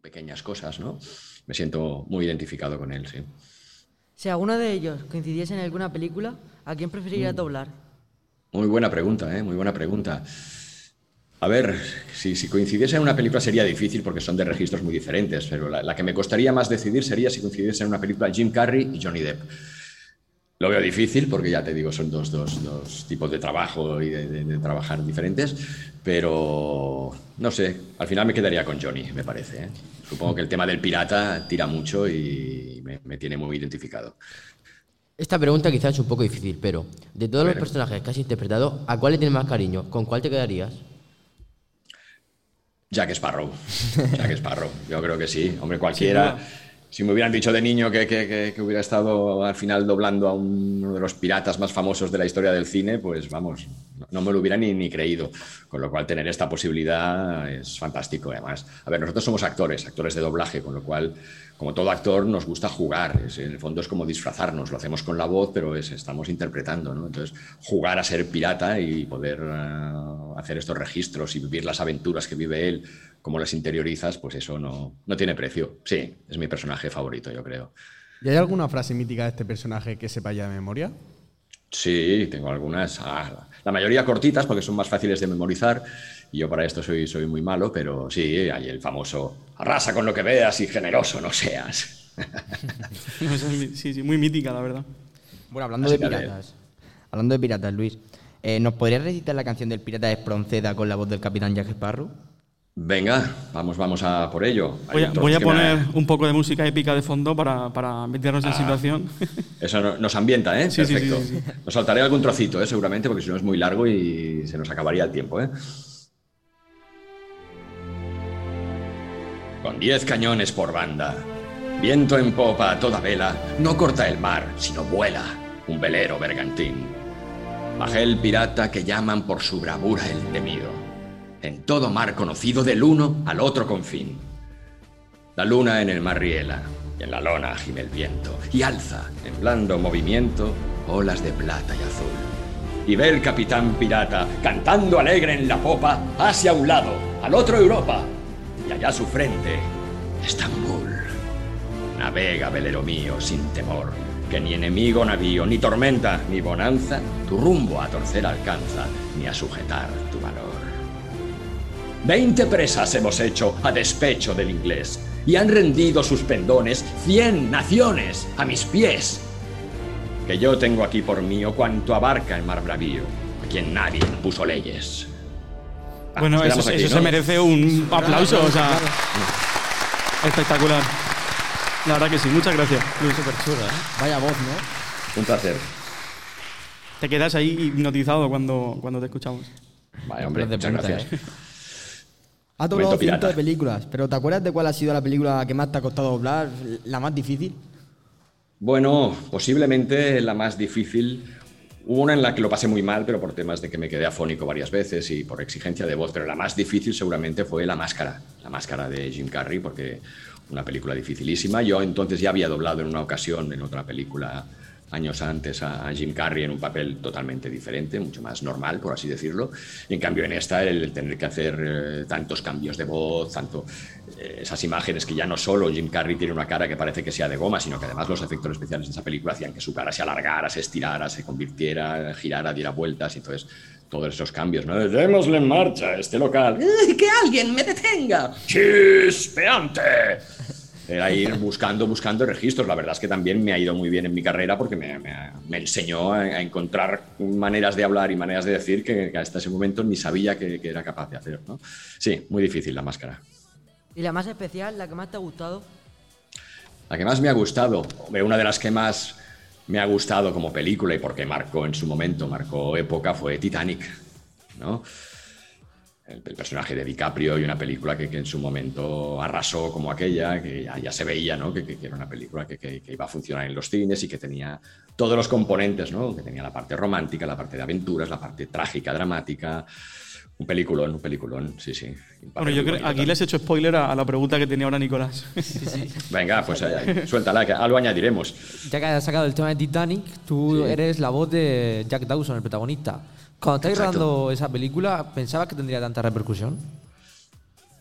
pequeñas cosas, ¿no? Me siento muy identificado con él, sí. Si alguno de ellos coincidiese en alguna película, ¿a quién preferirías Mm. doblar? Muy buena pregunta, ¿eh? Muy buena pregunta. A ver, si, si coincidiese en una película sería difícil porque son de registros muy diferentes, pero la, la que me costaría más decidir sería si coincidiese en una película Jim Carrey y Johnny Depp. Lo veo difícil porque ya te digo, son dos, dos, dos tipos de trabajo y de, de- de trabajar diferentes, pero no sé, al final me quedaría con Johnny, me parece. ¿eh? Supongo que el tema del pirata tira mucho y me, me tiene muy identificado. Esta pregunta quizás es un poco difícil, pero de todos los personajes que has interpretado, ¿a cuál le tienes más cariño? ¿Con cuál te quedarías? Jack Sparrow. Jack Sparrow. Yo creo que sí. Hombre, cualquiera. Si me hubieran dicho de niño que, que- que- hubiera estado al final doblando a uno de los piratas más famosos de la historia del cine, pues vamos, no, me lo hubiera ni, ni creído. Con lo cual, tener esta posibilidad es fantástico, además. A ver, nosotros somos actores, actores de doblaje, con lo cual, como todo actor, nos gusta jugar. Es- en el fondo es como disfrazarnos. Lo hacemos con la voz, pero es- estamos interpretando, ¿no? Entonces, jugar a ser pirata y poder eh, hacer estos registros y vivir las aventuras que vive él, como las interiorizas, pues eso no, no tiene precio. Sí, es mi personaje favorito, yo creo. ¿Y hay alguna frase mítica de este personaje que sepa ya de memoria? Sí, tengo algunas. ah, la mayoría cortitas porque son más fáciles de memorizar. Y yo para esto soy, soy muy malo, pero sí, hay el famoso arrasa con lo que veas y generoso no seas. Sí, sí, muy mítica, la verdad. Bueno, hablando Así de piratas. Hablando de piratas, Luis. eh, ¿Nos podrías recitar la canción del pirata de Espronceda con la voz del capitán Jack Sparrow? Venga, vamos, vamos a por ello. Voy a, voy me- poner un poco de música épica de fondo para, para meternos en situación. Eso no- nos ambienta, ¿eh? Sí, sí, Perfecto. sí, sí. Nos saltaré algún trocito, ¿eh? Seguramente, porque si no es muy largo y se nos acabaría el tiempo, ¿eh? Con diez cañones por banda, viento en popa a toda vela, no corta el mar, sino vuela un velero bergantín. Bajé el pirata que llaman por su bravura el temido, en todo mar conocido del uno al otro confín. La luna en el mar riela, y en la lona gime el viento, y alza, en blando movimiento, olas de plata y azul. Y ve el capitán pirata, cantando alegre en la popa, hacia un lado, al otro Europa, y allá su frente, Estambul. Navega, velero mío, sin temor, que ni enemigo navío, ni tormenta, ni bonanza, tu rumbo a torcer alcanza, ni a sujetar. Veinte presas hemos hecho a despecho del inglés y han rendido sus pendones cien naciones a mis pies. Que yo tengo aquí por mío cuanto abarca el mar bravío, a quien nadie puso leyes. Ah, bueno, eso, aquí, eso ¿no? se merece un aplauso, o sea, espectacular. La verdad que sí, muchas gracias. Luis. Vaya voz, ¿no? Un placer. Te quedas ahí hipnotizado cuando, cuando te escuchamos. Vale, hombre, muchas gracias. ¿eh? Ha doblado cientos de películas, pero ¿te acuerdas de cuál ha sido la película que más te ha costado doblar? ¿La más difícil? Bueno, posiblemente la más difícil. Hubo una en la que lo pasé muy mal, pero por temas de que me quedé afónico varias veces y por exigencia de voz, pero la más difícil seguramente fue La Máscara, La Máscara de Jim Carrey, porque una película dificilísima. Yo entonces ya había doblado en una ocasión, en otra película, años antes, a Jim Carrey en un papel totalmente diferente, mucho más normal, por así decirlo. Y en cambio en esta, el tener que hacer eh, tantos cambios de voz, tanto eh, esas imágenes que ya no solo Jim Carrey tiene una cara que parece que sea de goma, sino que además los efectos especiales de esa película hacían que su cara se alargara, se estirara, se convirtiera, girara, diera vueltas y entonces todos esos cambios, ¿no? Démosle en marcha a este local. ¡Eh, ¡Que alguien me detenga! ¡Chispeante! Era ir buscando, buscando registros. La verdad es que también me ha ido muy bien en mi carrera porque me, me- me enseñó a, encontrar maneras de hablar y maneras de decir que, que hasta ese momento ni sabía que, que era capaz de hacer, ¿no? Sí, muy difícil la máscara. ¿Y la más especial, la que más te ha gustado? La que más me ha gustado, una de las que más me ha gustado como película y porque marcó en su momento, marcó época, fue Titanic, ¿no? El, personaje de DiCaprio y una película que, que en su momento arrasó como aquella, que ya, ya se veía, ¿no? Que, que- era una película que- que iba a funcionar en los cines y que tenía todos los componentes, ¿no? Que tenía la parte romántica, la parte de aventuras, la parte trágica, dramática. Un peliculón, un peliculón, sí, sí. Bueno, yo creo, bonito aquí les he hecho spoiler a, a la pregunta que tenía ahora Nicolás. Venga, pues eh, suéltala, que algo añadiremos. Ya que has sacado el tema de Titanic, tú Sí. eres la voz de Jack Dawson, el protagonista. Cuando estáis Exacto. rodando esa película, ¿pensabas que tendría tanta repercusión?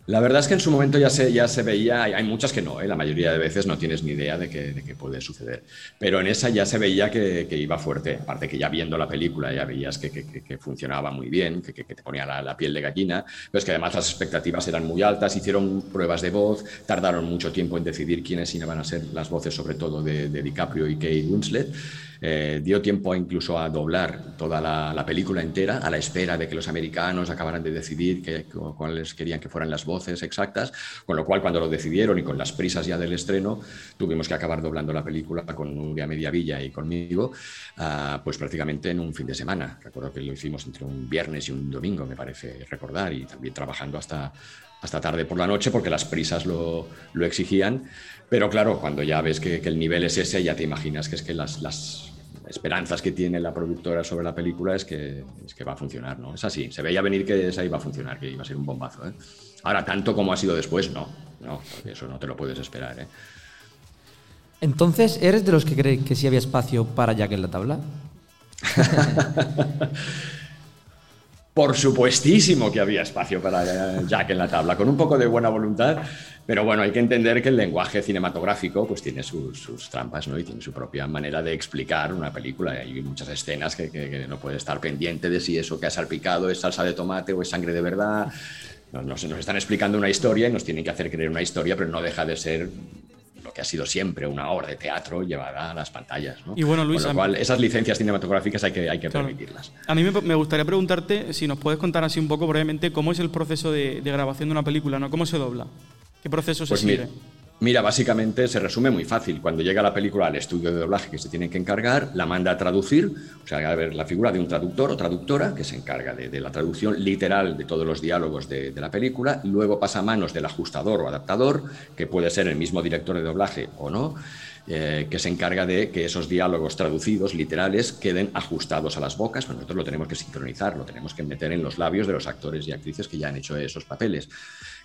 La verdad es que en su momento ya se, ya se veía, hay, muchas que no, ¿eh? la mayoría de veces no tienes ni idea de que, de que puede suceder, pero en esa ya se veía que, que iba fuerte, aparte que ya viendo la película ya veías que, que- funcionaba muy bien, que te ponía la, la piel de gallina, pero es que además las expectativas eran muy altas, hicieron pruebas de voz, tardaron mucho tiempo en decidir quiénes iban a ser las voces, sobre todo de, de DiCaprio y Kate Winslet, Eh, dio tiempo incluso a doblar toda la, la película entera a la espera de que los americanos acabaran de decidir que- cu- cuáles querían que fueran las voces exactas, con lo cual cuando lo decidieron y con las prisas ya del estreno, tuvimos que acabar doblando la película con Nuria Mediavilla y conmigo, ah, pues prácticamente en un fin de semana. Recuerdo que lo hicimos entre un viernes y un domingo, me parece recordar, y también trabajando hasta, hasta tarde por la noche porque las prisas lo, lo exigían. Pero claro, cuando ya ves que, que el nivel es ese, ya te imaginas que es que las, las esperanzas que tiene la productora sobre la película es que, es que va a funcionar, ¿no? Es así, se veía venir que esa iba a funcionar, que iba a ser un bombazo, ¿eh? Ahora, tanto como ha sido después, no, no, porque eso no te lo puedes esperar, ¿eh? Entonces, ¿eres de los que cree que sí había espacio para Jack en la tabla? Por supuestísimo que había espacio para Jack en la tabla, con un poco de buena voluntad, pero bueno, hay que entender que el lenguaje cinematográfico pues tiene sus, trampas, ¿no? Y tiene su propia manera de explicar una película. Hay muchas escenas que, no puedes estar pendiente de si eso que ha salpicado es salsa de tomate o es sangre de verdad. No, no sé, nos están explicando una historia y nos tienen que hacer creer una historia, pero no deja de ser lo que ha sido siempre una obra de teatro llevada a las pantallas, ¿no? Y bueno, Luis, Con lo cual, esas licencias cinematográficas hay que, hay que Claro. permitirlas. A mí me, me gustaría preguntarte si nos puedes contar así un poco brevemente cómo es el proceso de, de grabación de una película, ¿no? ¿Cómo se dobla? ¿Qué proceso se Pues sigue? Mira, básicamente se resume muy fácil. Cuando llega la película al estudio de doblaje que se tiene que encargar, la manda a traducir, o sea, a ver la figura de un traductor o traductora que se encarga de, de la traducción literal de todos los diálogos de, de la película, luego pasa a manos del ajustador o adaptador, que puede ser el mismo director de doblaje o no. Eh, que se encarga de que esos diálogos traducidos, literales, queden ajustados a las bocas. Bueno, nosotros lo tenemos que sincronizar, lo tenemos que meter en los labios de los actores y actrices que ya han hecho esos papeles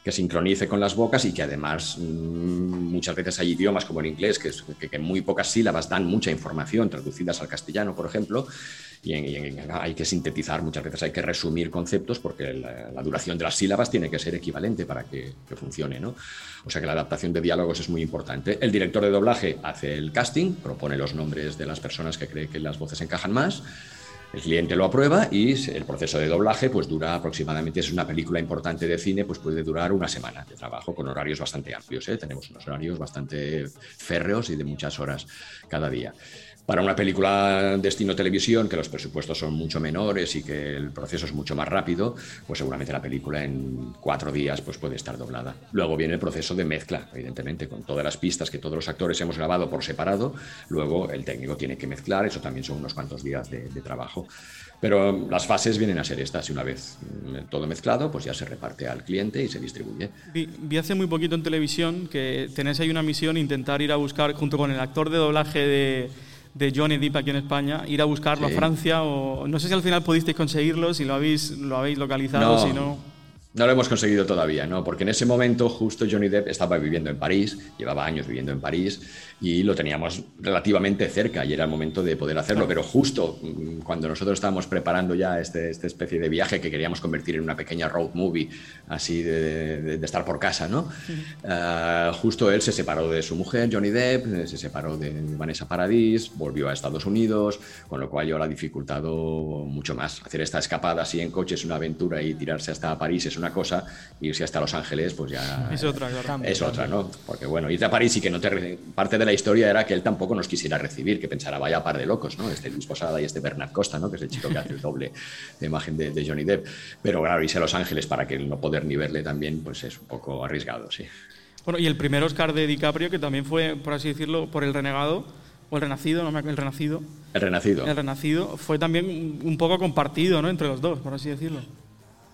que sincronice con las bocas y que además mm, muchas veces hay idiomas como el inglés que, que- que muy pocas sílabas dan mucha información traducidas al castellano, por ejemplo, y, hay que sintetizar, muchas veces hay que resumir conceptos porque la, la duración de las sílabas tiene que ser equivalente para que, que funcione, ¿no? O sea que la adaptación de diálogos es muy importante. El director de doblaje hace el casting, propone los nombres de las personas que cree que las voces encajan más. El cliente lo aprueba y el proceso de doblaje pues dura aproximadamente, es una película importante de cine, pues puede durar una semana de trabajo con horarios bastante amplios. ¿eh? Tenemos unos horarios bastante férreos y de muchas horas cada día. Para una película destino televisión, que los presupuestos son mucho menores y que el proceso es mucho más rápido, pues seguramente la película en cuatro días pues puede estar doblada. Luego viene el proceso de mezcla, evidentemente, con todas las pistas que todos los actores hemos grabado por separado. Luego el técnico tiene que mezclar, eso también son unos cuantos días de trabajo. Pero las fases vienen a ser estas y una vez mm, todo mezclado, pues ya se reparte al cliente y se distribuye. Vi, vi hace muy poquito en televisión que tenéis ahí una misión, intentar ir a buscar, junto con el actor de doblaje de, de Johnny Depp aquí en España, ir a buscarlo Sí. a Francia o no sé si al final pudisteis conseguirlo, si lo habéis, lo habéis localizado, No. si no... No lo hemos conseguido todavía, ¿no? Porque en ese momento justo Johnny Depp estaba viviendo en París, llevaba años viviendo en París y lo teníamos relativamente cerca y era el momento de poder hacerlo. Pero justo mm, cuando nosotros estábamos preparando ya este, esta especie de viaje que queríamos convertir en una pequeña road movie, así de, de- de estar por casa, ¿no? Ah, justo él se separó de su mujer, Johnny Depp, eh, se separó de Vanessa Paradis, volvió a Estados Unidos, con lo cual yo lo ha dificultado mucho más. Hacer esta escapada así en coche es una aventura y tirarse hasta París es una cosa, irse hasta Los Ángeles pues ya Es otra, claro. es otra, ¿no? Porque bueno, irte a París y que no te... Parte de la historia era que él tampoco nos quisiera recibir, que pensara, vaya par de locos, ¿no? Este Luis Posada y este Bernard Costa, ¿no? Que es el chico que hace el doble de imagen de, de Johnny Depp. Pero claro, irse a Los Ángeles para que no poder ni verle también, pues es un poco arriesgado, sí. Bueno, y el primer Oscar de DiCaprio, que también fue, por así decirlo, por El Renegado, o El Renacido, no me acuerdo, El Renacido. El Renacido. El Renacido fue también un poco compartido, ¿no? Entre los dos, por así decirlo.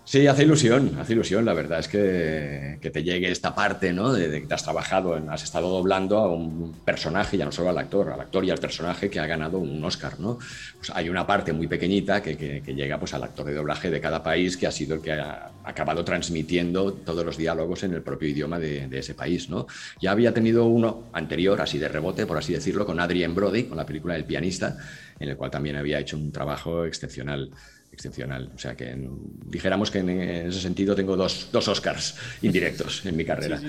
Sí, hace ilusión, hace ilusión. La verdad es que, que te llegue esta parte, ¿no? De, de que te has trabajado, has estado doblando a un personaje, ya no solo al actor, al actor y al personaje que ha ganado un Oscar, ¿no? Pues hay una parte muy pequeñita que, que- que llega pues, al actor de doblaje de cada país que ha sido el que ha acabado transmitiendo todos los diálogos en el propio idioma de, de ese país, ¿no? Ya había tenido uno anterior, así de rebote, por así decirlo, con Adrien Brody, con la película El pianista, en el cual también había hecho un trabajo excepcional. Excepcional. O sea que en- dijéramos que en ese sentido tengo dos, dos Oscars indirectos en mi carrera.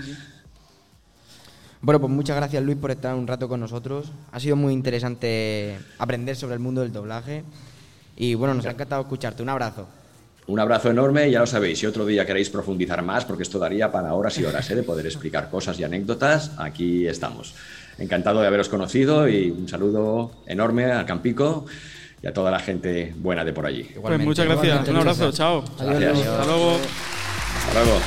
Bueno, pues muchas gracias Luis por estar un rato con nosotros. Ha sido muy interesante aprender sobre el mundo del doblaje. Y bueno, nos ha encantado escucharte. Un abrazo. Un abrazo enorme y ya lo sabéis, si otro día queréis profundizar más, porque esto daría para horas y horas ¿eh? de poder explicar cosas y anécdotas, aquí estamos. Encantado de haberos conocido y un saludo enorme al Campico y a toda la gente buena de por allí. Pues muchas gracias. Un abrazo. Chao. Gracias. Hasta luego. Hasta luego.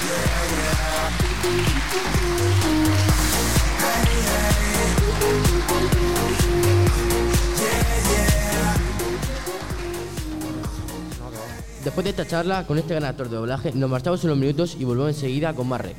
Después de esta charla con este gran actor de doblaje, nos marchamos unos minutos y volvemos enseguida con más rec.